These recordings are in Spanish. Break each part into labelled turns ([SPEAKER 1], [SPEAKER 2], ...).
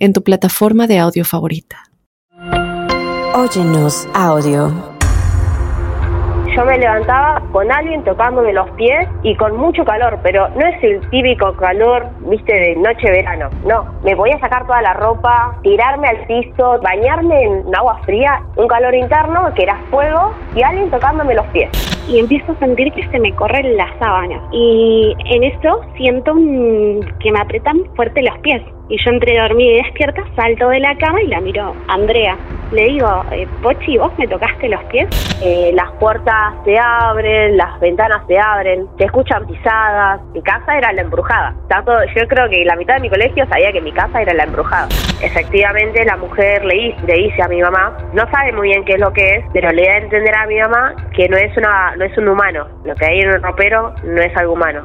[SPEAKER 1] en tu plataforma de audio favorita.
[SPEAKER 2] Óyenos audio.
[SPEAKER 3] Yo me levantaba con alguien tocándome los pies y con mucho calor, pero no es el típico calor, viste, de noche-verano. No, me voy a sacar toda la ropa, tirarme al piso, bañarme en agua fría, un calor interno que era fuego y alguien tocándome los pies.
[SPEAKER 4] Y empiezo a sentir que se me corren las sábanas. Y en eso siento que me apretan fuerte los pies. Y yo entre dormida y despierta, salto de la cama y la miro. Andrea, le digo, eh, Pochi, ¿vos me tocaste los pies?
[SPEAKER 3] Eh, las puertas se abren, las ventanas se abren, se escuchan pisadas. Mi casa era la embrujada. Tanto, yo creo que la mitad de mi colegio sabía que mi casa era la embrujada. Efectivamente, la mujer le, le dice a mi mamá, no sabe muy bien qué es lo que es, pero le da a entender a mi mamá que no es, una, no es un humano. Lo que hay en un ropero no es algo humano.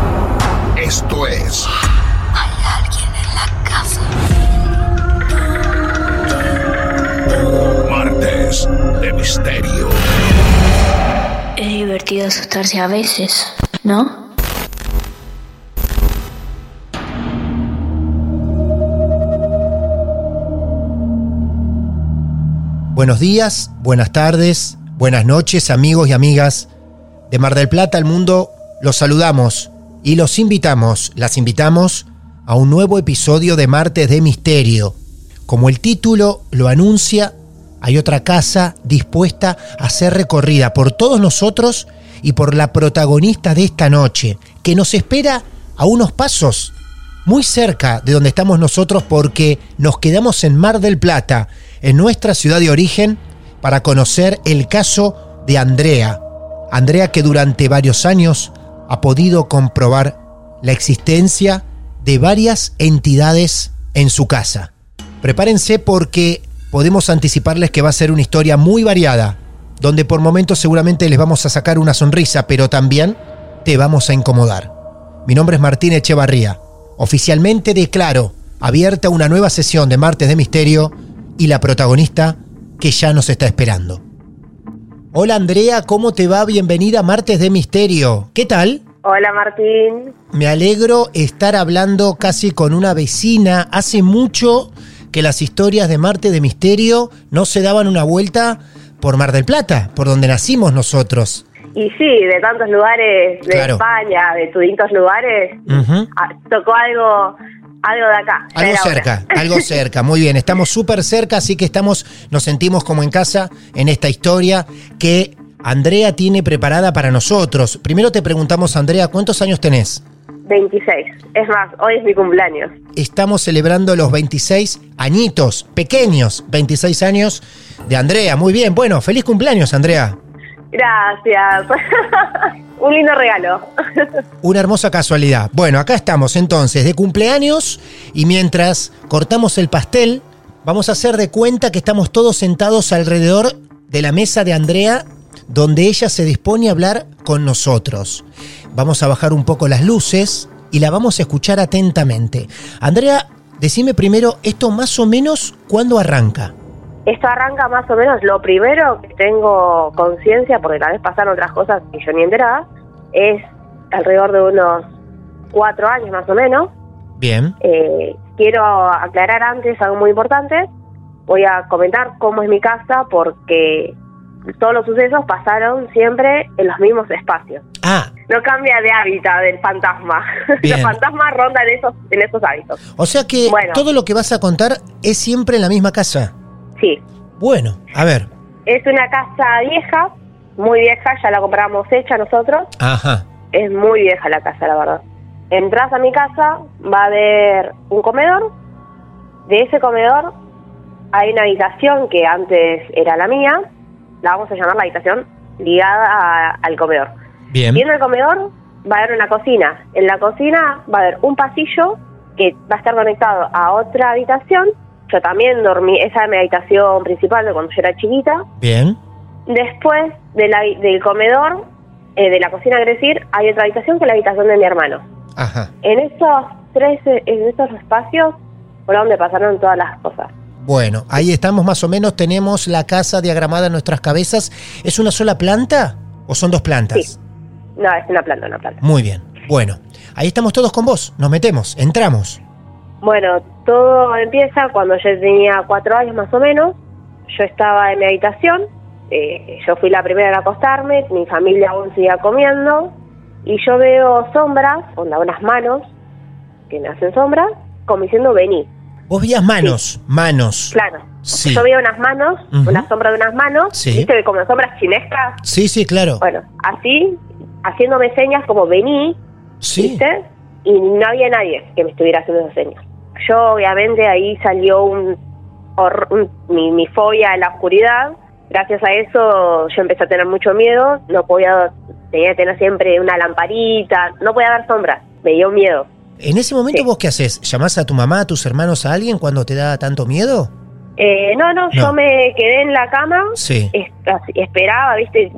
[SPEAKER 5] Esto es
[SPEAKER 6] Hay alguien en la casa.
[SPEAKER 5] Martes de Misterio.
[SPEAKER 6] Es divertido asustarse a veces, ¿no?
[SPEAKER 7] Buenos días, buenas tardes, buenas noches, amigos y amigas de Mar del Plata al mundo. Los saludamos y los invitamos, las invitamos a un nuevo episodio de Martes de Misterio. Como el título lo anuncia, hay otra casa dispuesta a ser recorrida por todos nosotros y por la protagonista de esta noche, que nos espera a unos pasos muy cerca de donde estamos nosotros porque nos quedamos en Mar del Plata, en nuestra ciudad de origen, para conocer el caso de Andrea. Andrea que durante varios años ha podido comprobar la existencia de varias entidades en su casa. Prepárense porque podemos anticiparles que va a ser una historia muy variada, donde por momentos seguramente les vamos a sacar una sonrisa, pero también te vamos a incomodar. Mi nombre es Martín Echevarría. Oficialmente declaro abierta una nueva sesión de Martes de Misterio y la protagonista que ya nos está esperando. Hola Andrea, ¿cómo te va? Bienvenida a Martes de Misterio. ¿Qué tal?
[SPEAKER 3] Hola Martín.
[SPEAKER 7] Me alegro estar hablando casi con una vecina. Hace mucho que las historias de Martes de Misterio no se daban una vuelta por Mar del Plata, por donde nacimos nosotros.
[SPEAKER 3] Y sí, de tantos lugares de
[SPEAKER 7] Claro.
[SPEAKER 3] España, de distintos lugares, ah, tocó algo, algo de acá.
[SPEAKER 7] Algo cerca, algo cerca, muy bien. Estamos súper cerca, así que estamos, nos sentimos como en casa en esta historia que Andrea tiene preparada para nosotros. Primero te preguntamos, Andrea, ¿cuántos años tenés?
[SPEAKER 3] 26. Es más, hoy es mi cumpleaños.
[SPEAKER 7] Estamos celebrando los 26 añitos, pequeños 26 años de Andrea. Muy bien, bueno, feliz cumpleaños, Andrea.
[SPEAKER 3] Gracias. Un lindo regalo.
[SPEAKER 7] Una hermosa casualidad. Bueno, acá estamos entonces de cumpleaños y mientras cortamos el pastel, vamos a hacer de cuenta que estamos todos sentados alrededor de la mesa de Andrea, donde ella se dispone a hablar con nosotros. Vamos a bajar un poco las luces y la vamos a escuchar atentamente. Andrea, decime primero, esto más o menos, ¿cuándo arranca?
[SPEAKER 3] Esto arranca más o menos, lo primero que tengo conciencia, porque tal vez pasaron otras cosas que yo ni enteraba, es alrededor de unos cuatro años más o menos.
[SPEAKER 7] Bien,
[SPEAKER 3] Eh, quiero aclarar antes algo muy importante. Voy a comentar cómo es mi casa porque todos los sucesos pasaron siempre en los mismos espacios.
[SPEAKER 7] Ah,
[SPEAKER 3] no cambia de hábitat del fantasma.
[SPEAKER 7] Bien.
[SPEAKER 3] Los fantasmas rondan esos, en esos hábitos.
[SPEAKER 7] O sea que
[SPEAKER 3] Bueno.
[SPEAKER 7] todo lo que vas a contar es siempre en la misma casa.
[SPEAKER 3] Sí.
[SPEAKER 7] Bueno, a ver.
[SPEAKER 3] Es una casa vieja, muy vieja, ya la compramos hecha nosotros.
[SPEAKER 7] Ajá.
[SPEAKER 3] Es muy vieja la casa, la verdad. Entras a mi casa, va a haber un comedor. De ese comedor hay una habitación que antes era la mía. La vamos a llamar la habitación ligada a- al comedor.
[SPEAKER 7] Bien.
[SPEAKER 3] Y en el comedor va a haber una cocina. En la cocina va a haber un pasillo que va a estar conectado a otra habitación. Yo también dormí, esa es mi habitación principal de cuando yo era chiquita.
[SPEAKER 7] Bien.
[SPEAKER 3] Después de la- del comedor, eh, de la cocina, quiero decir, hay otra habitación que es la habitación de mi hermano.
[SPEAKER 7] Ajá.
[SPEAKER 3] En esos tres, en esos espacios, por donde pasaron todas las cosas.
[SPEAKER 7] Bueno, ahí estamos más o menos. Tenemos la casa diagramada en nuestras cabezas. ¿Es una sola planta o son dos plantas?
[SPEAKER 3] Sí. No, es una planta, una planta.
[SPEAKER 7] Muy bien. Bueno, ahí estamos todos con vos. Nos metemos, entramos.
[SPEAKER 3] Bueno, todo empieza cuando yo tenía cuatro años más o menos. Yo estaba en mi habitación. eh, yo fui la primera en acostarme. Mi familia aún seguía comiendo. Y yo veo sombras, onda, unas manos que me hacen sombras, como diciendo vení.
[SPEAKER 7] Vos veías manos, manos.
[SPEAKER 3] Claro.
[SPEAKER 7] Sí.
[SPEAKER 3] Yo veo unas manos,
[SPEAKER 7] Ujú.
[SPEAKER 3] una sombra de unas manos.
[SPEAKER 7] Sí.
[SPEAKER 3] ¿Viste? Como sombras chinescas.
[SPEAKER 7] Sí, sí, claro.
[SPEAKER 3] Bueno, así, haciéndome señas como vení,
[SPEAKER 7] Sí.
[SPEAKER 3] ¿viste? Y no había nadie que me estuviera haciendo esas señas. Yo, obviamente, ahí salió un, mi, mi fobia a la oscuridad. Gracias a eso, yo empecé a tener mucho miedo. No podía, tenía que tener siempre una lamparita. No podía ver sombras. Me dio miedo.
[SPEAKER 7] En ese momento,
[SPEAKER 3] Sí.
[SPEAKER 7] ¿vos qué haces? ¿Llamás a tu mamá, a tus hermanos, a alguien cuando te da tanto miedo?
[SPEAKER 3] Eh, no, no,
[SPEAKER 7] No.
[SPEAKER 3] yo me quedé en la cama.
[SPEAKER 7] Sí.
[SPEAKER 3] es- esperaba, viste,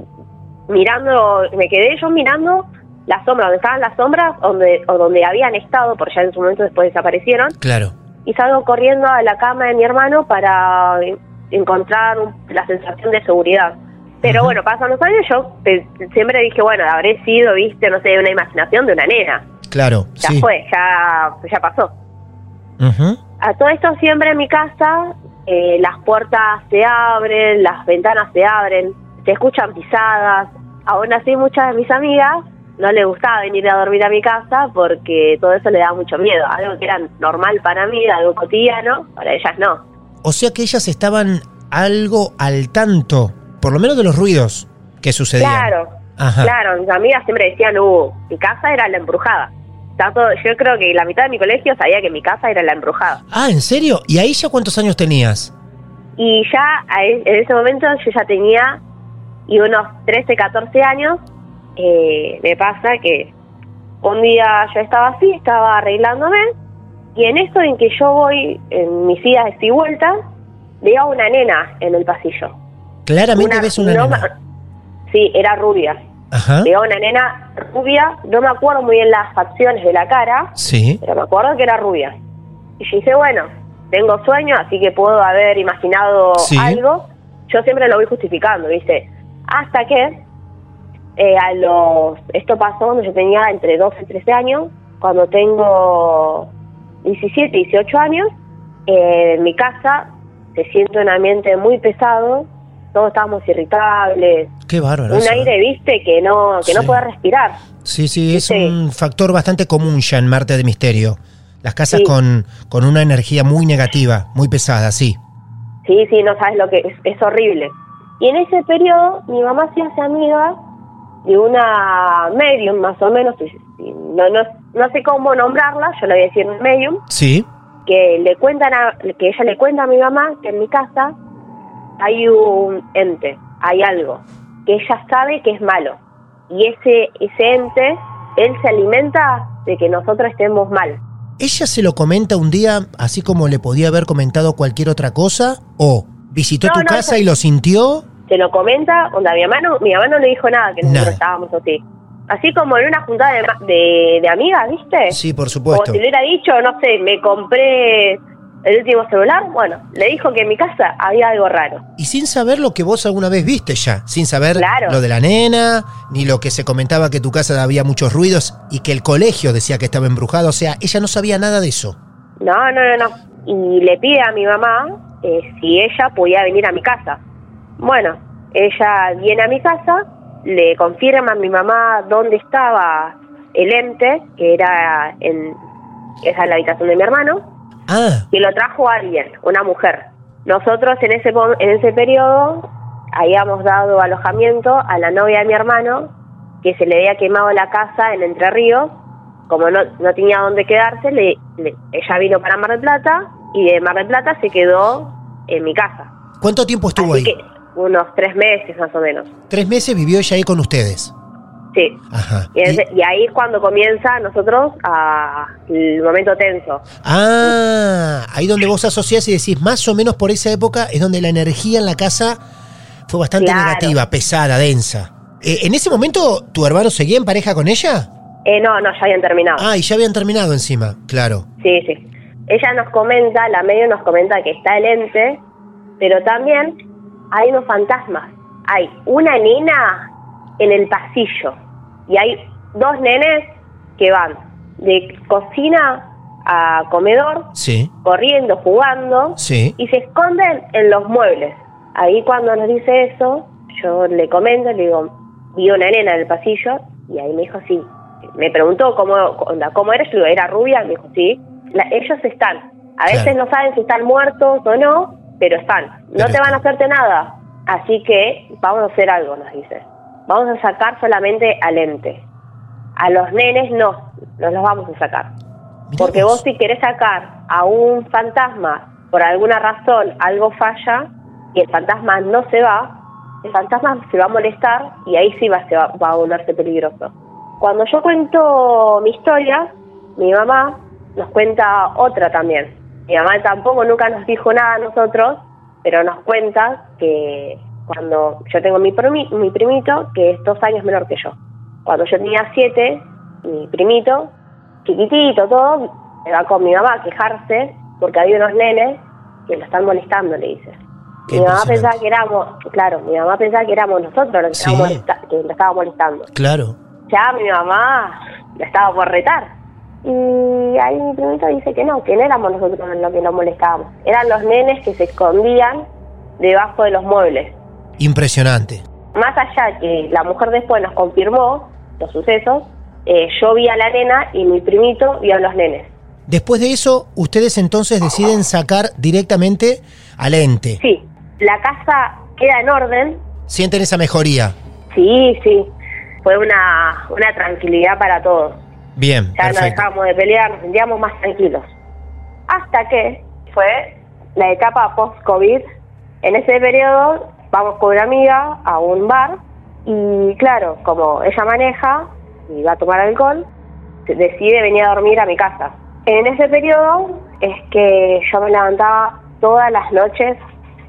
[SPEAKER 3] mirando, me quedé yo mirando las sombras, donde estaban las sombras, donde, o donde habían estado, porque ya en su momento después desaparecieron,
[SPEAKER 7] Claro.
[SPEAKER 3] y salgo corriendo a la cama de mi hermano para en- encontrar un- la sensación de seguridad. Pero
[SPEAKER 7] Ajá.
[SPEAKER 3] bueno, pasan los años, yo siempre dije, bueno, habré sido, viste, no sé, una imaginación de una nena.
[SPEAKER 7] Claro.
[SPEAKER 3] Ya
[SPEAKER 7] sí.
[SPEAKER 3] fue, ya, ya pasó. A todo esto siempre en mi casa eh, las puertas se abren, las ventanas se abren, se escuchan pisadas. Aún así muchas de mis amigas no les gustaba venir a dormir a mi casa porque todo eso le daba mucho miedo. Algo que era normal para mí, algo cotidiano, para ellas no.
[SPEAKER 7] O sea que ellas estaban algo al tanto, por lo menos de los ruidos que sucedían.
[SPEAKER 3] Claro,
[SPEAKER 7] Ajá.
[SPEAKER 3] claro, mis amigas siempre decían, uh, mi casa era la embrujada. Tanto, yo creo que la mitad de mi colegio sabía que mi casa era la embrujada.
[SPEAKER 7] Ah, ¿en serio? ¿Y ahí ya cuántos años tenías?
[SPEAKER 3] Y ya e- en ese momento yo ya tenía y unos 13, 14 años. Eh, me pasa que un día yo estaba así, estaba arreglándome y en esto en que yo voy en mis idas y vueltas, veo a una nena en el pasillo.
[SPEAKER 7] Claramente ves una
[SPEAKER 3] no
[SPEAKER 7] nena.
[SPEAKER 3] Sí, era rubia.
[SPEAKER 7] Ajá.
[SPEAKER 3] Veo a una nena rubia, no me acuerdo muy bien las facciones de la cara,
[SPEAKER 7] Sí.
[SPEAKER 3] pero me acuerdo que era rubia. Y yo dije, bueno, tengo sueño, así que puedo haber imaginado
[SPEAKER 7] Sí.
[SPEAKER 3] algo. Yo siempre lo voy justificando, ¿viste? Hasta que eh, a los... Esto pasó cuando yo tenía entre 12 y 13 años. Cuando tengo 17, 18 años, eh, en mi casa se siente un ambiente muy pesado. Todos estábamos irritables.
[SPEAKER 7] Qué bárbaro.
[SPEAKER 3] Un
[SPEAKER 7] eso, ¿eh?
[SPEAKER 3] aire, ¿viste? Que no, que no puede respirar.
[SPEAKER 7] Sí, sí, es
[SPEAKER 3] Sí.
[SPEAKER 7] un factor bastante común ya en Marte de Misterio. Las casas
[SPEAKER 3] Sí.
[SPEAKER 7] con, con una energía muy negativa, muy pesada, sí.
[SPEAKER 3] Sí, sí, no sabes lo que es, es horrible. Y en ese periodo mi mamá se hace amiga de una medium, más o menos, y- y no, no, no sé cómo nombrarla, yo le voy a decir medium,
[SPEAKER 7] Sí.
[SPEAKER 3] que le cuentan a, que ella le cuenta a mi mamá que en mi casa hay un ente, hay algo, que ella sabe que es malo. Y ese, ese ente, él se alimenta de que nosotros estemos mal.
[SPEAKER 7] ¿Ella se lo comenta un día así como le podía haber comentado cualquier otra cosa? ¿O visitó
[SPEAKER 3] No,
[SPEAKER 7] tu
[SPEAKER 3] no,
[SPEAKER 7] casa y lo sintió?
[SPEAKER 3] Se lo comenta, onda, mi mamá no, mi mamá no le dijo nada que nosotros
[SPEAKER 7] Nada.
[SPEAKER 3] estábamos así. Así como en una juntada de, ma- de, de amigas, ¿viste?
[SPEAKER 7] Sí, por
[SPEAKER 3] Como
[SPEAKER 7] supuesto.
[SPEAKER 3] si le hubiera dicho, no sé, me compré el último celular. Bueno, le dijo que en mi casa había algo raro.
[SPEAKER 7] Y sin saber lo que vos alguna vez viste ya, sin saber
[SPEAKER 3] Claro.
[SPEAKER 7] lo de la nena, ni lo que se comentaba que tu casa había muchos ruidos y que el colegio decía que estaba embrujado, o sea, ella no sabía nada de eso.
[SPEAKER 3] No, no, no, no. Y le pide a mi mamá eh, si ella podía venir a mi casa. Bueno, ella viene a mi casa le confirma a mi mamá dónde estaba el ente, que era en esa es la habitación de mi hermano,
[SPEAKER 7] Ah,
[SPEAKER 3] y lo trajo alguien, una mujer. Nosotros en ese en ese periodo habíamos dado alojamiento a la novia de mi hermano, que se le había quemado la casa en Entre Ríos, como no, no tenía dónde quedarse, le, le- ella vino para Mar del Plata y de Mar del Plata se quedó en mi casa.
[SPEAKER 7] ¿cuánto tiempo estuvo
[SPEAKER 3] Así
[SPEAKER 7] ahí?
[SPEAKER 3] que unos tres meses más o menos.
[SPEAKER 7] Tres meses vivió ella ahí con ustedes.
[SPEAKER 3] Sí.
[SPEAKER 7] Ajá.
[SPEAKER 3] Y, ese- y ahí es cuando comienza nosotros a, el momento tenso.
[SPEAKER 7] Ah, ahí donde vos asociás y decís, más o menos por esa época es donde la energía en la casa fue bastante
[SPEAKER 3] Claro.
[SPEAKER 7] negativa, pesada, densa. Eh, ¿En ese momento tu hermano seguía en pareja con ella?
[SPEAKER 3] Eh, no, no, ya habían terminado.
[SPEAKER 7] Ah, y ya habían terminado encima, claro.
[SPEAKER 3] Sí, sí. Ella nos comenta, la medio nos comenta que está el ente, pero también hay unos fantasmas. Hay una nena en el pasillo y hay dos nenes que van de cocina a comedor,
[SPEAKER 7] Sí,
[SPEAKER 3] corriendo, jugando,
[SPEAKER 7] sí.
[SPEAKER 3] y se esconden en los muebles. Ahí cuando nos dice eso, yo le comento, le digo, vi una nena en el pasillo, y ahí me dijo, sí. Me preguntó cómo, cómo era, yo le digo, ¿era rubia? Me dijo, sí. La- ellos están. A veces
[SPEAKER 7] Claro.
[SPEAKER 3] no saben si están muertos o no, pero están. No te van a hacerte nada. Así que vamos a hacer algo, nos dice. Vamos a sacar solamente al ente. A los nenes no, no los vamos a sacar. Porque vos si querés sacar a un fantasma, por alguna razón algo falla y el fantasma no se va, el fantasma se va a molestar y ahí sí va, se va, va a volverse peligroso. Cuando yo cuento mi historia, mi mamá nos cuenta otra también. Mi mamá tampoco nunca nos dijo nada a nosotros, pero nos cuenta que cuando yo tengo mi, primi- mi primito, que es dos años menor que yo. Cuando yo tenía siete, mi primito, chiquitito, todo, me va con mi mamá a quejarse porque había unos nenes que lo están molestando, le dice.
[SPEAKER 7] Qué
[SPEAKER 3] mi mamá pensaba que éramos, claro, mi mamá pensaba que éramos nosotros los que,
[SPEAKER 7] Sí.
[SPEAKER 3] molesta- que lo estaba molestando.
[SPEAKER 7] Claro.
[SPEAKER 3] Ya mi mamá la estaba por retar. Y ahí mi primito dice que no, que no éramos nosotros los que lo molestábamos. Eran los nenes que se escondían debajo de los muebles.
[SPEAKER 7] Impresionante.
[SPEAKER 3] Más allá que la mujer después nos confirmó los sucesos, eh, yo vi a la nena y mi primito vio a los nenes.
[SPEAKER 7] Después de eso, ustedes entonces deciden sacar directamente al ente.
[SPEAKER 3] Sí, la casa queda en orden.
[SPEAKER 7] Sienten esa mejoría.
[SPEAKER 3] Sí, sí. Fue una, una tranquilidad para todos.
[SPEAKER 7] Bien,
[SPEAKER 3] Ya
[SPEAKER 7] perfecto.
[SPEAKER 3] dejábamos de pelear, nos sentíamos más tranquilos. Hasta que fue la etapa post-COVID. En ese periodo vamos con una amiga a un bar y claro, como ella maneja y va a tomar alcohol, decide venir a dormir a mi casa. En ese periodo es que yo me levantaba todas las noches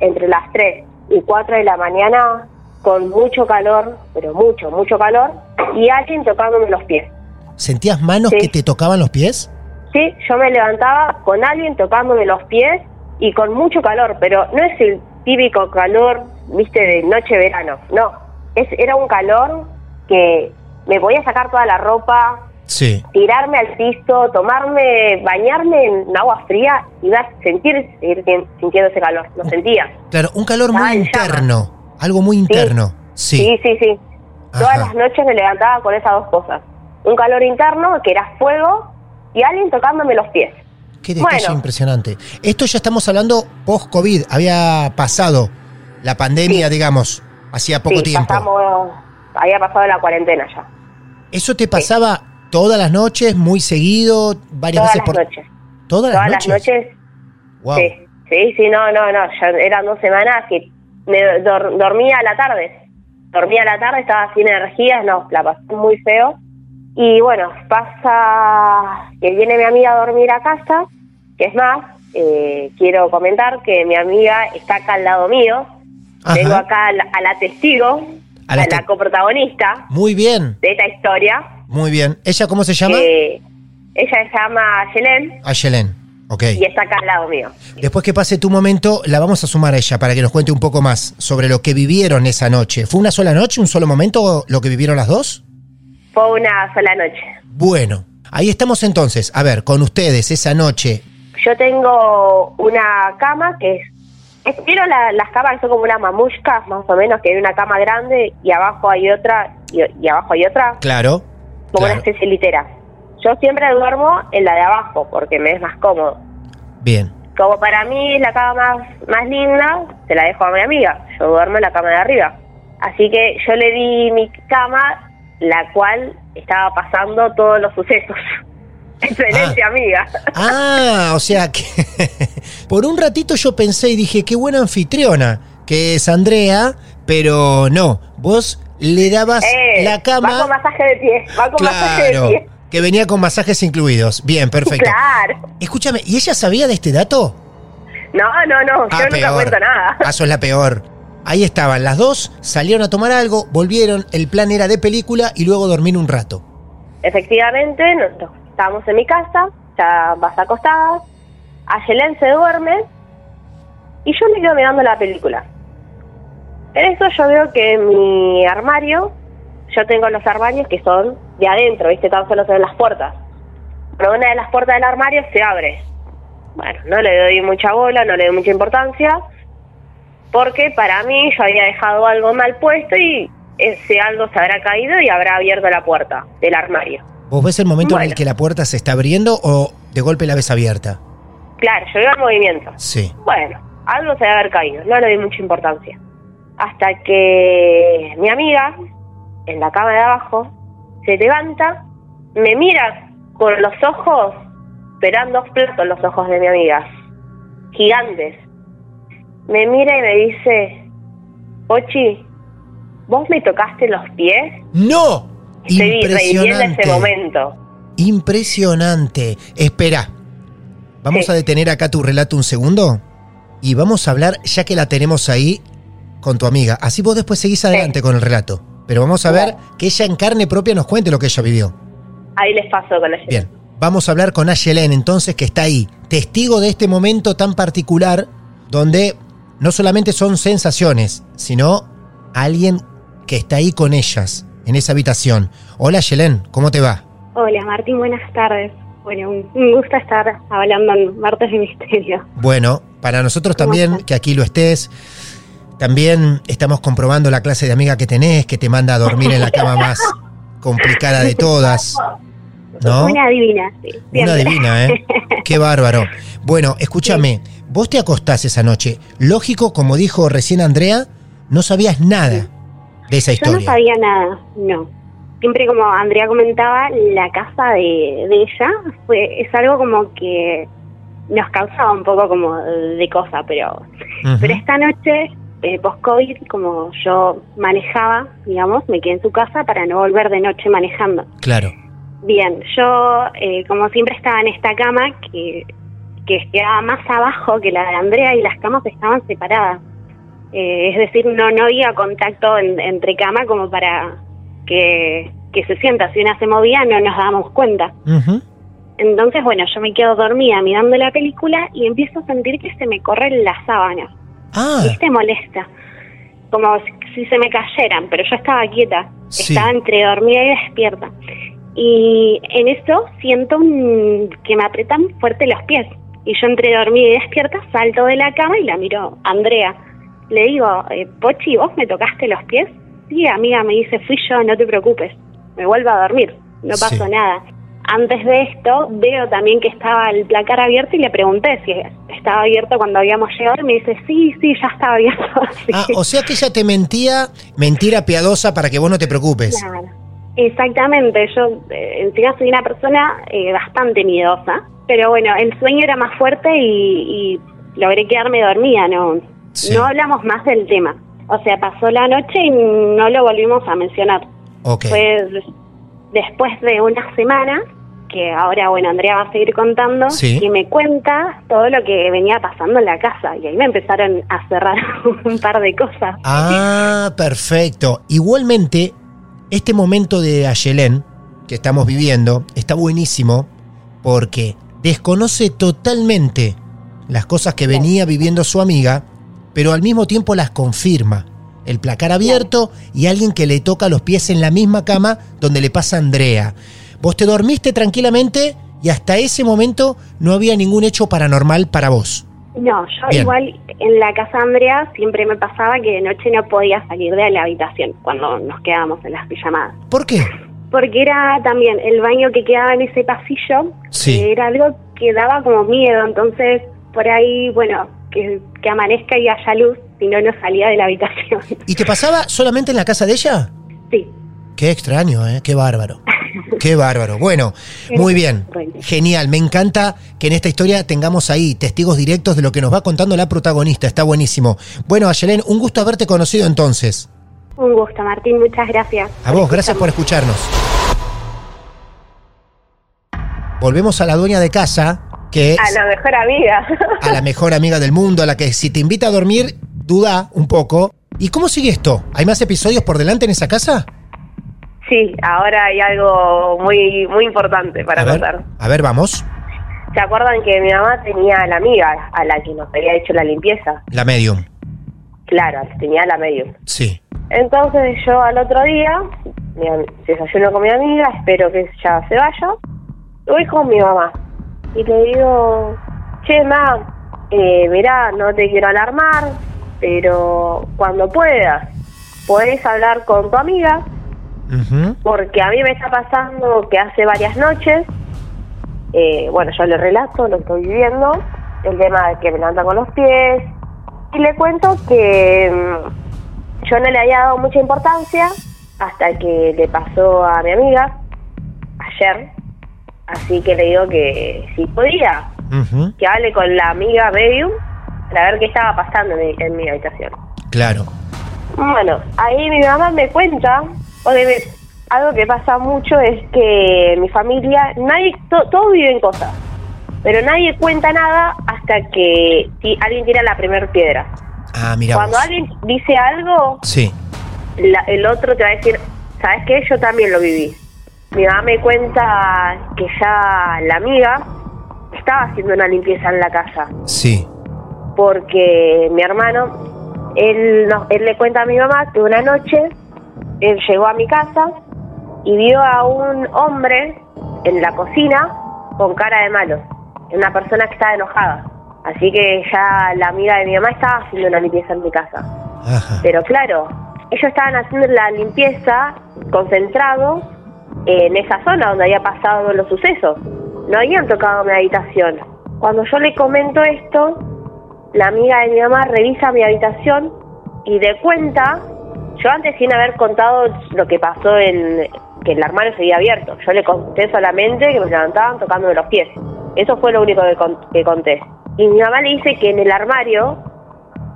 [SPEAKER 3] entre las 3 y 4 de la mañana con mucho calor, pero mucho, mucho calor, y alguien tocándome los pies.
[SPEAKER 7] ¿Sentías manos
[SPEAKER 3] Sí.
[SPEAKER 7] que te tocaban los pies?
[SPEAKER 3] Sí, yo me levantaba con alguien tocándome los pies y con mucho calor, pero no es el típico calor, viste, de noche verano, no. Es, era un calor que me podía sacar toda la ropa,
[SPEAKER 7] Sí.
[SPEAKER 3] tirarme al piso, tomarme, bañarme en agua fría y dar, sentir, seguir sin- sintiendo ese calor, lo sentía.
[SPEAKER 7] Claro, un calor
[SPEAKER 3] Estaba
[SPEAKER 7] muy interno. Algo muy interno. Sí.
[SPEAKER 3] Sí, sí, sí. Todas las noches me levantaba con esas dos cosas. Un calor interno, que era fuego, y alguien tocándome los pies.
[SPEAKER 7] Qué detalle
[SPEAKER 3] Bueno.
[SPEAKER 7] impresionante. Esto ya estamos hablando post-COVID. Había pasado la pandemia,
[SPEAKER 3] Sí.
[SPEAKER 7] digamos, hacía poco
[SPEAKER 3] sí,
[SPEAKER 7] tiempo.
[SPEAKER 3] pasamos, había pasado la cuarentena ya.
[SPEAKER 7] ¿Eso te pasaba todas las noches, muy seguido, varias
[SPEAKER 3] Todas
[SPEAKER 7] veces
[SPEAKER 3] las
[SPEAKER 7] por
[SPEAKER 3] noches.
[SPEAKER 7] ¿Todas,
[SPEAKER 3] Todas
[SPEAKER 7] las
[SPEAKER 3] las
[SPEAKER 7] noches?
[SPEAKER 3] noches.
[SPEAKER 7] Wow.
[SPEAKER 3] Sí, sí, sí, no, no, no. Ya eran dos semanas que me dor- dormía a la tarde. Dormía a la tarde, estaba sin energías, no, la pasé muy feo. Y bueno, pasa que viene mi amiga a dormir a casa, que es más, eh, quiero comentar que mi amiga está acá al lado mío.
[SPEAKER 7] Ajá.
[SPEAKER 3] Tengo acá a la, a la testigo,
[SPEAKER 7] A
[SPEAKER 3] a
[SPEAKER 7] la
[SPEAKER 3] coprotagonista
[SPEAKER 7] Muy bien,
[SPEAKER 3] de esta historia.
[SPEAKER 7] muy bien. ¿Ella cómo se llama?
[SPEAKER 3] que ella se llama Yelén
[SPEAKER 7] Ayelen. Ok.
[SPEAKER 3] y está acá al lado mío.
[SPEAKER 7] Después que pase tu momento, la vamos a sumar a ella para que nos cuente un poco más sobre lo que vivieron esa noche. ¿Fue una sola noche, un solo momento lo que vivieron las dos?
[SPEAKER 3] Fue una sola noche.
[SPEAKER 7] Bueno, ahí estamos entonces. A ver, con ustedes esa noche.
[SPEAKER 3] Yo tengo una cama que es ¿Vieron la- las camas que son como unas mamushkas, más o menos, que hay una cama grande y abajo hay otra, y, y abajo hay otra,
[SPEAKER 7] Claro.
[SPEAKER 3] como
[SPEAKER 7] claro.
[SPEAKER 3] una especie litera? Yo siempre duermo en la de abajo porque me es más cómodo.
[SPEAKER 7] Bien.
[SPEAKER 3] Como para mí es la cama más, más linda, se la dejo a mi amiga. Yo duermo en la cama de arriba. Así que yo le di mi cama, la cual estaba pasando todos los sucesos. Excelente
[SPEAKER 7] Ah.
[SPEAKER 3] amiga.
[SPEAKER 7] Ah, o sea que por un ratito yo pensé y dije, qué buena anfitriona, que es Andrea, pero no, vos le dabas
[SPEAKER 3] Eh,
[SPEAKER 7] la
[SPEAKER 3] Va
[SPEAKER 7] cama.
[SPEAKER 3] con masaje de pie, va con masaje de
[SPEAKER 7] Claro,
[SPEAKER 3] pie.
[SPEAKER 7] que venía con masajes incluidos. Bien, perfecto.
[SPEAKER 3] Claro.
[SPEAKER 7] Escúchame, ¿y ella sabía de este dato?
[SPEAKER 3] No, no, no,
[SPEAKER 7] Ah,
[SPEAKER 3] yo nunca cuento nada.
[SPEAKER 7] Ah, eso es la peor. Ahí estaban las dos, salieron a tomar algo, volvieron, el plan era de película y luego dormir un rato.
[SPEAKER 3] Efectivamente, nosotros estábamos en mi casa, ya vas acostada, Ayelén se duerme y yo me quedo mirando la película. En eso yo veo que mi armario, yo tengo los armarios que son de adentro, ¿viste? Tan solo ven las puertas. Pero una de las puertas del armario se abre. Bueno, no le doy mucha bola, no le doy mucha importancia, porque para mí yo había dejado algo mal puesto y ese algo se habrá caído y habrá abierto la puerta del armario.
[SPEAKER 7] ¿Vos ves el momento en el que la puerta se está abriendo o de golpe la ves abierta?
[SPEAKER 3] Claro, yo veo el movimiento.
[SPEAKER 7] Sí.
[SPEAKER 3] Bueno, algo se debe haber caído, no le di mucha importancia. Hasta que mi amiga, en la cama de abajo, se levanta, me mira con los ojos, eran dos platos los ojos de mi amiga, gigantes. Me mira y me dice, Pochi, ¿vos me tocaste los pies?
[SPEAKER 7] ¡No!
[SPEAKER 3] Estoy reviviendo ese
[SPEAKER 7] Impresionante.
[SPEAKER 3] momento.
[SPEAKER 7] Impresionante. Espera. Vamos
[SPEAKER 3] Sí.
[SPEAKER 7] a detener acá tu relato un segundo y vamos a hablar, ya que la tenemos ahí, con tu amiga. Así vos después seguís adelante con el relato. Pero vamos a ver que ella en carne propia nos cuente lo que ella vivió.
[SPEAKER 3] Ahí les paso con ella.
[SPEAKER 7] Bien, vamos a hablar con Ayelen entonces, que está ahí, testigo de este momento tan particular, donde no solamente son sensaciones, sino alguien que está ahí con ellas, en esa habitación. Hola Ayelen, ¿cómo te va?
[SPEAKER 4] Hola Martín, buenas tardes. Bueno, un, un gusto estar hablando en Martes de Misterio.
[SPEAKER 7] Bueno, para nosotros también, que aquí lo estés. También estamos comprobando la clase de amiga que tenés, que te manda a dormir en la cama más complicada de todas. ¿No?
[SPEAKER 4] Una divina, sí.
[SPEAKER 7] Una divina, ¿eh? Qué bárbaro. Bueno, escúchame, vos te acostás esa noche. Lógico, como dijo recién Andrea, no sabías nada de esa
[SPEAKER 4] Yo no
[SPEAKER 7] historia.
[SPEAKER 4] sabía nada, no. Siempre como Andrea comentaba, la casa de, de ella fue es algo como que nos causaba un poco como de cosa, pero pero esta noche eh, post-COVID, como yo manejaba, digamos, me quedé en su casa para no volver de noche manejando.
[SPEAKER 7] Claro.
[SPEAKER 4] Bien, yo eh, como siempre estaba en esta cama que, que quedaba más abajo que la de Andrea y las camas estaban separadas. Eh, es decir, no, no había contacto en- entre cama como para que, que se sienta. Si una se movía no nos dábamos cuenta. Entonces, bueno, yo me quedo dormida mirando la película y empiezo a sentir que se me corren las sábanas.
[SPEAKER 7] Ah,
[SPEAKER 4] ¿Viste? Molesta. Como si, si se me cayeran, pero yo estaba quieta.
[SPEAKER 7] Sí.
[SPEAKER 4] Estaba entre dormida y despierta. Y en eso siento un- que me apretan fuerte los pies. Y yo entre dormida y despierta salto de la cama y la miro Andrea. Le digo, eh, Pochi, ¿vos me tocaste los pies? Sí, amiga, me dice, fui yo, no te preocupes. Me vuelvo a dormir, no
[SPEAKER 7] Sí.
[SPEAKER 4] pasó nada. Antes de esto, veo también que estaba el placar abierto y le pregunté si estaba abierto cuando habíamos llegado. Y me dice, sí, sí, ya estaba abierto.
[SPEAKER 7] Ah, o sea que ella te mentía, mentira piadosa para que vos no te preocupes.
[SPEAKER 4] Claro. Exactamente, yo eh, encima soy una persona eh, bastante miedosa, pero bueno, el sueño era más fuerte y, y logré quedarme dormida, no,
[SPEAKER 7] Sí.
[SPEAKER 4] no hablamos más del tema. O sea, pasó la noche y no lo volvimos a mencionar.
[SPEAKER 7] Ok.
[SPEAKER 4] Fue des- después de una semana, que ahora, bueno, Andrea va a seguir contando,
[SPEAKER 7] Sí.
[SPEAKER 4] y me cuenta todo lo que venía pasando en la casa. Y ahí me empezaron a cerrar un par de cosas.
[SPEAKER 7] Ah, perfecto. Igualmente, este momento de Ayelén que estamos viviendo está buenísimo porque desconoce totalmente las cosas que venía viviendo su amiga, pero al mismo tiempo las confirma. El placar abierto y alguien que le toca los pies en la misma cama donde le pasa a Andrea. Vos te dormiste tranquilamente y hasta ese momento no había ningún hecho paranormal para vos.
[SPEAKER 4] No, yo
[SPEAKER 7] Bien.
[SPEAKER 4] igual en la casa de Andrea siempre me pasaba que de noche no podía salir de la habitación cuando nos quedábamos en las pijamadas.
[SPEAKER 7] ¿Por qué?
[SPEAKER 4] Porque era también el baño que quedaba en ese pasillo,
[SPEAKER 7] Sí.
[SPEAKER 4] que era algo que daba como miedo, entonces por ahí, bueno, que, que amanezca y haya luz, si no, no salía de la habitación.
[SPEAKER 7] ¿Y te pasaba solamente en la casa de ella?
[SPEAKER 4] sí,
[SPEAKER 7] Qué extraño, ¿eh? Qué bárbaro. Qué bárbaro. Bueno, muy bien. Genial. Me encanta que en esta historia tengamos ahí testigos directos de lo que nos va contando la protagonista. Está buenísimo. Bueno, Ayelén, un gusto haberte conocido entonces.
[SPEAKER 4] un gusto, Martín, muchas gracias.
[SPEAKER 7] A vos, gracias por escucharnos. Volvemos a la dueña de casa, que es
[SPEAKER 3] A la mejor amiga.
[SPEAKER 7] a la mejor amiga del mundo, a la que si te invita a dormir, duda un poco. ¿Y cómo sigue esto? ¿Hay más episodios por delante en esa casa?
[SPEAKER 3] Sí, ahora hay algo muy muy importante para
[SPEAKER 7] a ver, a ver, vamos.
[SPEAKER 3] ¿Se acuerdan que mi mamá tenía a la amiga a la que nos había hecho la limpieza?
[SPEAKER 7] La medium.
[SPEAKER 3] Claro, tenía la medium.
[SPEAKER 7] Sí.
[SPEAKER 3] Entonces yo al otro día desayuno con mi amiga, espero que ella se vaya, voy con mi mamá y le digo, che, ma, eh, mirá, no te quiero alarmar, pero cuando puedas, podés hablar con tu amiga, Porque a mí me está pasando que hace varias noches, eh, bueno, yo le relato lo que estoy viviendo, el tema de que me levantan con los pies, y le cuento que mm, yo no le había dado mucha importancia hasta que le pasó a mi amiga ayer, así que le digo que si podía, que hable con la amiga medium para ver qué estaba pasando en mi, en mi habitación.
[SPEAKER 7] Claro.
[SPEAKER 3] Bueno, ahí mi mamá me cuenta, o de, algo que pasa mucho es que mi familia, nadie, to- todos viven cosas, pero nadie cuenta nada hasta que si alguien tira la primera piedra.
[SPEAKER 7] Ah, mira.
[SPEAKER 3] Cuando
[SPEAKER 7] vos.
[SPEAKER 3] alguien dice algo,
[SPEAKER 7] Sí.
[SPEAKER 3] la- el otro te va a decir, ¿sabes qué? Yo también lo viví. Mi mamá me cuenta que ya la amiga estaba haciendo una limpieza en la casa
[SPEAKER 7] Sí.
[SPEAKER 3] porque mi hermano, él, no- él le cuenta a mi mamá que una noche él llegó a mi casa y vio a un hombre en la cocina con cara de malo, una persona que estaba enojada. Así que ya la amiga de mi mamá estaba haciendo una limpieza en mi casa.
[SPEAKER 7] Ajá.
[SPEAKER 3] Pero claro, ellos estaban haciendo la limpieza concentrados en esa zona donde había pasado los sucesos. No habían tocado mi habitación. Cuando yo le comento esto, la amiga de mi mamá revisa mi habitación y de cuenta, yo antes sin haber contado lo que pasó en que el armario seguía abierto, yo le conté solamente que me levantaban tocándome los pies. Eso fue lo único que, con- que conté. Y mi mamá le dice que en el armario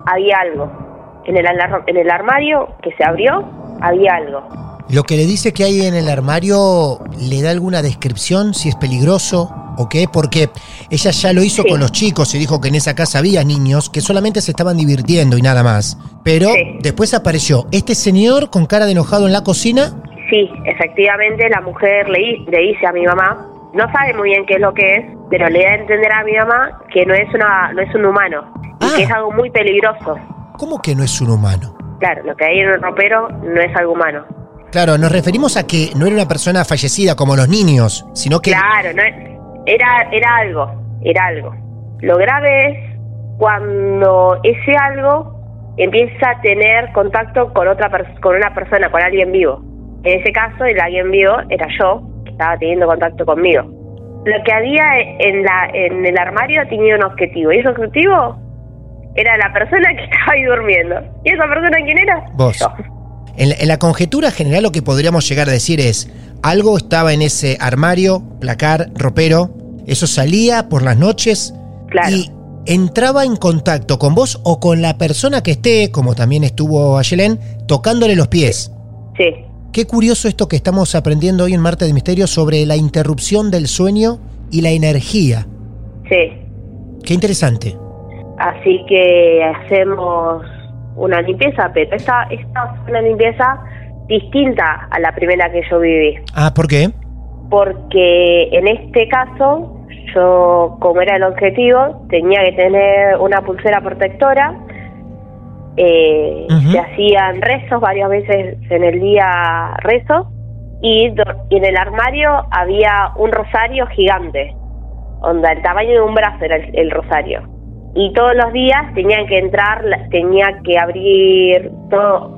[SPEAKER 3] había algo. En el, en el armario que se abrió había algo.
[SPEAKER 7] Lo que le dice que hay en el armario, ¿le da alguna descripción? Si es peligroso o qué? Porque ella ya lo hizo
[SPEAKER 3] Sí.
[SPEAKER 7] con los chicos y dijo que en esa casa había niños que solamente se estaban divirtiendo y nada más. Pero
[SPEAKER 3] Sí.
[SPEAKER 7] después apareció este señor con cara de enojado en la cocina.
[SPEAKER 3] Sí, efectivamente la mujer le, di- le dice a mi mamá, no sabe muy bien qué es lo que es, pero le da a entender a mi mamá que no es una no es un humano y
[SPEAKER 7] Ah.
[SPEAKER 3] que es algo muy peligroso.
[SPEAKER 7] ¿Cómo que no es un humano?
[SPEAKER 3] Claro, lo que hay en el ropero no es algo humano.
[SPEAKER 7] Claro, nos referimos a que no era una persona fallecida como los niños, sino que...
[SPEAKER 3] Claro, no era era algo, era algo. Lo grave es cuando ese algo empieza a tener contacto con otra con una persona, con alguien vivo. En ese caso, el alguien vivo era yo, que estaba teniendo contacto conmigo. Lo que había en la en el armario tenía un objetivo, y ese objetivo era la persona que estaba ahí durmiendo. ¿Y esa persona quién era?
[SPEAKER 7] Vos.
[SPEAKER 3] Yo.
[SPEAKER 7] En la, en la conjetura general lo que podríamos llegar a decir es, algo estaba en ese armario, placar, ropero, eso salía por las noches
[SPEAKER 3] Claro.
[SPEAKER 7] y entraba en contacto con vos o con la persona que esté, como también estuvo Ayelén, tocándole los pies.
[SPEAKER 3] Sí.
[SPEAKER 7] Qué curioso esto que estamos aprendiendo hoy en Marte de Misterio sobre la interrupción del sueño y la energía.
[SPEAKER 3] Sí.
[SPEAKER 7] Qué interesante.
[SPEAKER 3] Así que hacemos una limpieza, pero esta, esta fue una limpieza distinta a la primera que yo viví.
[SPEAKER 7] Ah, ¿por qué?
[SPEAKER 3] Porque en este caso, yo, como era el objetivo, tenía que tener una pulsera protectora. Eh. Se hacían rezos varias veces en el día rezos. Y, en el armario había un rosario gigante. Onda, el tamaño de un brazo era el- el rosario. Y todos los días tenían que entrar, tenía que abrir todo,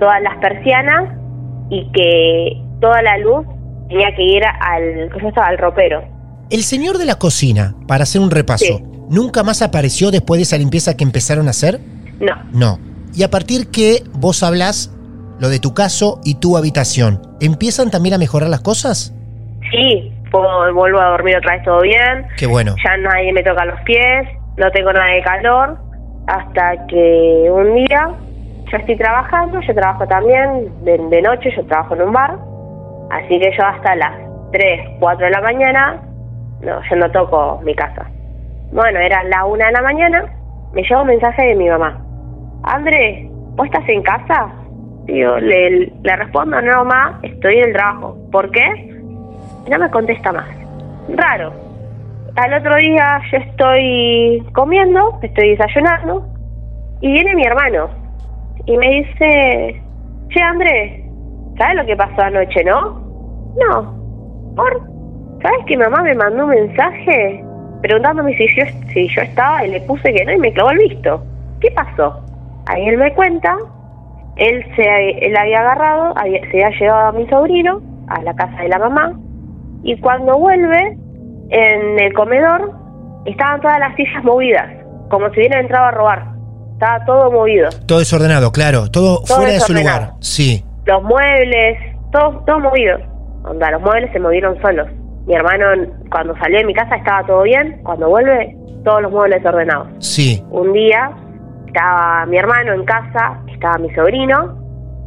[SPEAKER 3] todas las persianas y que toda la luz tenía que ir al, al ropero.
[SPEAKER 7] El señor de la cocina, para hacer un repaso,
[SPEAKER 3] Sí.
[SPEAKER 7] ¿nunca más apareció después de esa limpieza que empezaron a hacer?
[SPEAKER 3] No,
[SPEAKER 7] No. Y a partir que vos hablas lo de tu caso y tu habitación, ¿empiezan también a mejorar las cosas?
[SPEAKER 3] sí, puedo- vuelvo a dormir otra vez todo bien,
[SPEAKER 7] Qué bueno.
[SPEAKER 3] ya nadie me toca los pies, no tengo nada de calor, hasta que un día yo estoy trabajando, yo trabajo también de, noche, yo trabajo en un bar, así que yo hasta las 3, 4 de la mañana, no, yo no toco mi casa. Bueno, era la 1 de la mañana, me llegó un mensaje de mi mamá. André, ¿vos estás en casa? Digo, le, le respondo, no, mamá, estoy en el trabajo. ¿Por qué? No me contesta más. Raro. Al otro día yo estoy comiendo, estoy desayunando, y viene mi hermano y me dice, che Andrés, ¿sabes lo que pasó anoche, no? No. ¿Por? ¿Sabes que mamá me mandó un mensaje preguntándome si yo, si yo estaba y le puse que no y me clavó el visto? ¿Qué pasó? Ahí él me cuenta, él se él había agarrado, había, se había llevado a mi sobrino a la casa de la mamá y cuando vuelve en el comedor estaban todas las sillas movidas, como si hubieran entrado a robar. Estaba todo movido.
[SPEAKER 7] Todo desordenado, claro, todo,
[SPEAKER 3] Todo
[SPEAKER 7] fuera de su lugar. Sí.
[SPEAKER 3] Los muebles, todo, todo movido. Onda, los muebles se movieron solos. Mi hermano, cuando salió de mi casa, estaba todo bien. Cuando vuelve, todos los muebles ordenados.
[SPEAKER 7] Sí.
[SPEAKER 3] Un día, estaba mi hermano en casa, estaba mi sobrino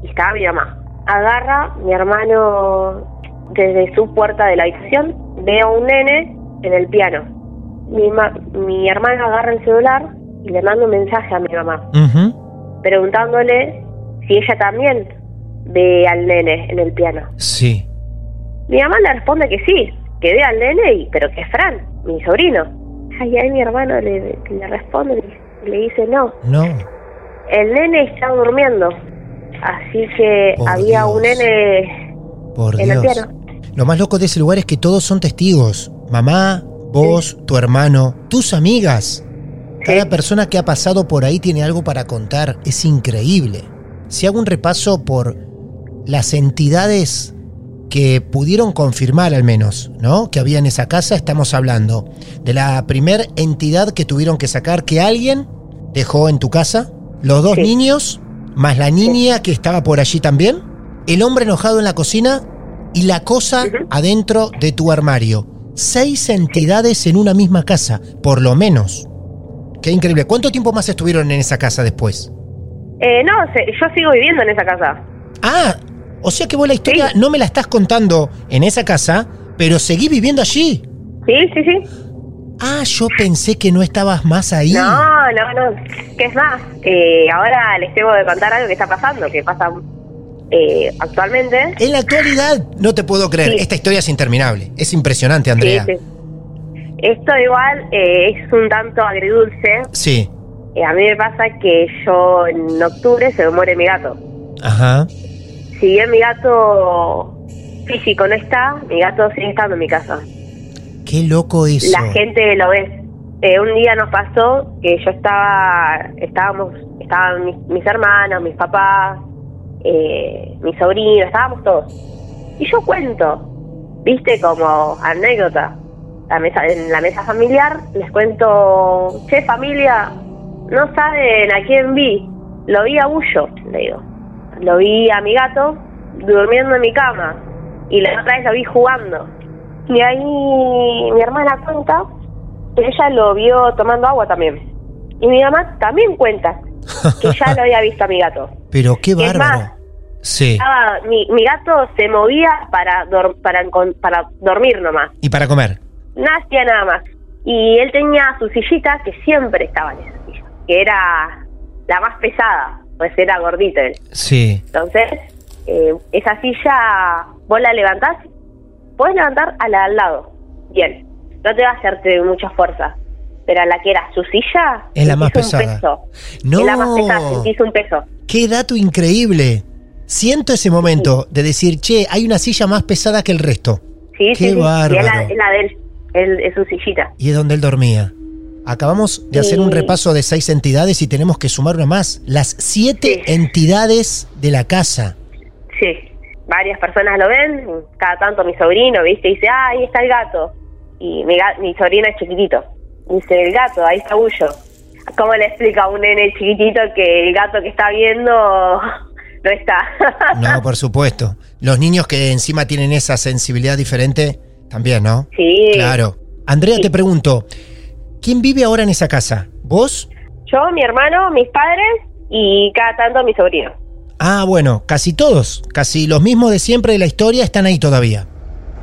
[SPEAKER 3] y estaba mi mamá. Agarra mi hermano desde su puerta de la habitación, ve a un nene en el piano. Mi, ma- mi hermano agarra el celular y le manda un mensaje a mi mamá preguntándole si ella también ve al nene en el piano.
[SPEAKER 7] Sí.
[SPEAKER 3] Mi mamá le responde que sí, que ve al nene, y, pero que es Fran, mi sobrino. Ay, ahí mi hermano le, le responde y le dice no.
[SPEAKER 7] No.
[SPEAKER 3] El nene está durmiendo. Así que
[SPEAKER 7] Por
[SPEAKER 3] había
[SPEAKER 7] Dios.
[SPEAKER 3] un nene
[SPEAKER 7] Por
[SPEAKER 3] en el piano.
[SPEAKER 7] Lo más loco de ese lugar es que todos son testigos. Mamá, vos, tu hermano, tus amigas. Cada persona que ha pasado por ahí tiene algo para contar. Es increíble. Si hago un repaso por las entidades que pudieron confirmar al menos, ¿no? Que había en esa casa, estamos hablando de la primer entidad que tuvieron que sacar que alguien dejó en tu casa, los dos
[SPEAKER 3] Sí.
[SPEAKER 7] niños, más la niña que estaba por allí también, el hombre enojado en la cocina y la cosa adentro de tu armario. Seis entidades en una misma casa, por lo menos. Qué increíble. ¿Cuánto tiempo más estuvieron en esa casa después?
[SPEAKER 3] Eh, no, yo sigo viviendo en esa casa.
[SPEAKER 7] Ah, o sea que vos la historia
[SPEAKER 3] Sí.
[SPEAKER 7] no me la estás contando en esa casa, pero seguí viviendo allí.
[SPEAKER 3] Sí, sí, sí.
[SPEAKER 7] Ah, yo pensé que no estabas más ahí.
[SPEAKER 3] No, no, no. ¿Qué es más? Eh, ahora les tengo que contar algo que está pasando, que pasa eh, actualmente.
[SPEAKER 7] En la actualidad, no te puedo creer.
[SPEAKER 3] Sí.
[SPEAKER 7] Esta historia es interminable. Es impresionante, Andrea.
[SPEAKER 3] Sí, sí. Esto igual eh, es un tanto agridulce.
[SPEAKER 7] Sí.
[SPEAKER 3] Eh, a mí me pasa que yo en octubre se me muere mi gato.
[SPEAKER 7] Ajá.
[SPEAKER 3] Si bien mi gato físico no está, mi gato sigue estando en mi casa.
[SPEAKER 7] Qué loco eso.
[SPEAKER 3] La gente lo ve. Eh, un día nos pasó que yo estaba, estábamos, estaban mis, mis hermanos, mis papás, eh, mi sobrino, estábamos todos. Y yo cuento, viste, como anécdota, la mesa, en la mesa familiar, les cuento, che familia, no saben a quién vi, lo vi a Bullo, le digo. Lo vi a mi gato durmiendo en mi cama y la otra vez lo vi jugando. Y ahí mi hermana cuenta que ella lo vio tomando agua también. Y mi mamá también cuenta que ya lo había visto a mi gato.
[SPEAKER 7] Pero qué
[SPEAKER 3] Es
[SPEAKER 7] bárbaro.
[SPEAKER 3] más,
[SPEAKER 7] Sí.
[SPEAKER 3] Estaba- mi, mi gato se movía para, dor- para, para dormir nomás.
[SPEAKER 7] Y para comer.
[SPEAKER 3] No hacía nada más. Y él tenía su sillita que siempre estaba en esa silla, que era la más pesada, pues era gordito él.
[SPEAKER 7] Sí.
[SPEAKER 3] Entonces, eh, esa silla, vos la levantás, podés levantar a la de al lado. Bien, no te va a hacerte mucha fuerza. Pero a la que era su silla,
[SPEAKER 7] Es la más
[SPEAKER 3] sentís un
[SPEAKER 7] pesada.
[SPEAKER 3] peso.
[SPEAKER 7] No.
[SPEAKER 3] Es la más pesada, sentís un peso.
[SPEAKER 7] Qué dato increíble. Siento ese momento de decir, che, hay una silla más pesada que el resto.
[SPEAKER 3] Sí,
[SPEAKER 7] Qué
[SPEAKER 3] sí, sí. Y es la,
[SPEAKER 7] bárbaro.
[SPEAKER 3] es la de él, él- es su sillita.
[SPEAKER 7] Y es donde él dormía. Acabamos de hacer un repaso de seis entidades y tenemos que sumar una más. Las siete
[SPEAKER 3] Sí.
[SPEAKER 7] entidades de la casa.
[SPEAKER 3] Sí, varias personas lo ven, cada tanto mi sobrino, ¿viste? Dice, ah, ahí está el gato. Y mi, mi sobrino es chiquitito. Dice, el gato, ahí está Bullo. ¿Cómo le explica a un nene chiquitito que el gato que está viendo no está?
[SPEAKER 7] No, por supuesto. Los niños que encima tienen esa sensibilidad diferente, también, ¿no?
[SPEAKER 3] sí.
[SPEAKER 7] Claro. Andrea, te pregunto, ¿quién vive ahora en esa casa? ¿Vos?
[SPEAKER 3] Yo, mi hermano, mis padres y cada tanto mi sobrino.
[SPEAKER 7] Ah, bueno, casi todos, casi los mismos de siempre de la historia están ahí todavía.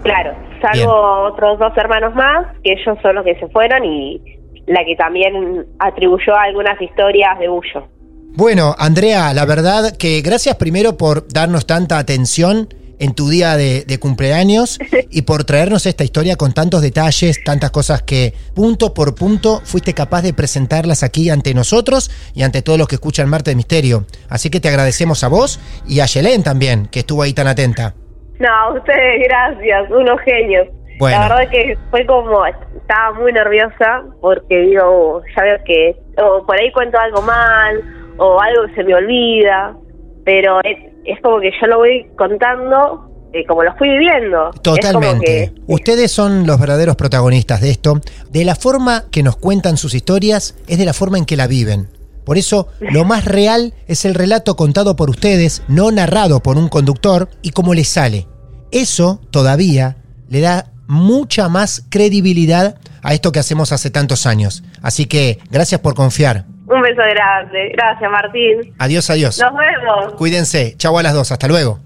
[SPEAKER 3] Claro, salvo otros dos hermanos más, que ellos son los que se fueron y la que también atribuyó algunas historias de Bullo.
[SPEAKER 7] Bueno, Andrea, la verdad que gracias primero por darnos tanta atención en tu día de, de cumpleaños y por traernos esta historia con tantos detalles, tantas cosas que punto por punto fuiste capaz de presentarlas aquí ante nosotros y ante todos los que escuchan Marte de Misterio. Así que te agradecemos a vos y a Yelén también, que estuvo ahí tan atenta.
[SPEAKER 3] No, a ustedes gracias, unos genios.
[SPEAKER 7] Bueno.
[SPEAKER 3] La verdad que fue como, estaba muy nerviosa porque digo, ya veo que o por ahí cuento algo mal o algo se me olvida, pero es, es como que yo lo voy contando eh, como lo fui viviendo.
[SPEAKER 7] Totalmente.
[SPEAKER 3] que-
[SPEAKER 7] Ustedes son los verdaderos protagonistas de esto. De la forma que nos cuentan sus historias es de la forma en que la viven. Por eso, lo más real es el relato contado por ustedes, no narrado por un conductor, y cómo les sale. Eso todavía le da mucha más credibilidad a esto que hacemos hace tantos años. Así que, gracias por confiar.
[SPEAKER 3] Un beso grande. Gracias, Martín.
[SPEAKER 7] Adiós, adiós.
[SPEAKER 3] Nos vemos.
[SPEAKER 7] Cuídense. Chau a las dos. Hasta luego.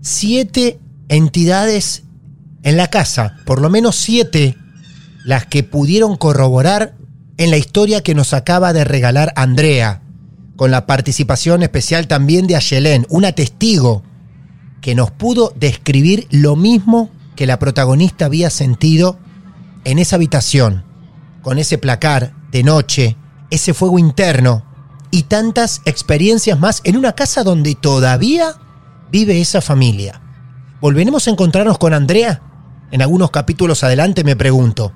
[SPEAKER 7] Siete entidades en la casa. Por lo menos siete las que pudieron corroborar en la historia que nos acaba de regalar Andrea. Con la participación especial también de Ayelén, una testigo que nos pudo describir lo mismo que la protagonista había sentido en esa habitación, con ese placar de noche, ese fuego interno y tantas experiencias más en una casa donde todavía vive esa familia. ¿Volveremos a encontrarnos con Andrea? En algunos capítulos adelante me pregunto,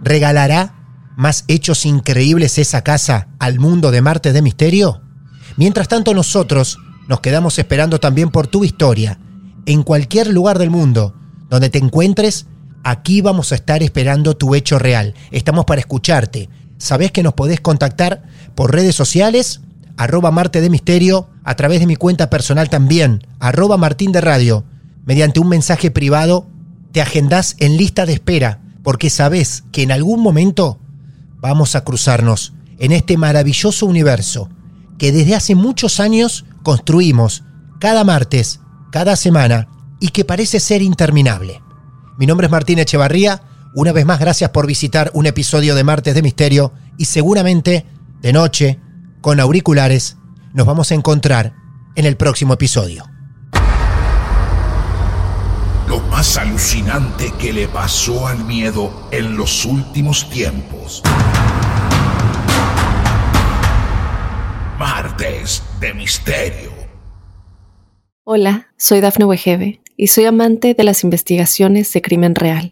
[SPEAKER 7] ¿regalará más hechos increíbles esa casa al mundo de Marte de Misterio? Mientras tanto nosotros nos quedamos esperando también por tu historia. En cualquier lugar del mundo donde te encuentres, aquí vamos a estar esperando tu hecho real. Estamos para escucharte. Sabés que nos podés contactar por redes sociales, arroba Marte de Misterio, a través de mi cuenta personal también, arroba Martín de Radio. Mediante un mensaje privado, te agendás en lista de espera, porque sabés que en algún momento vamos a cruzarnos en este maravilloso universo que desde hace muchos años construimos cada martes, cada semana y que parece ser interminable. Mi nombre es Martín Echevarría, una vez más gracias por visitar un episodio de Martes de Misterio y seguramente de noche, con auriculares, nos vamos a encontrar en el próximo episodio.
[SPEAKER 5] Lo más alucinante que le pasó al miedo en los últimos tiempos. Martes de Misterio.
[SPEAKER 1] Hola, soy Dafne Wegebe y soy amante de las investigaciones de crimen real.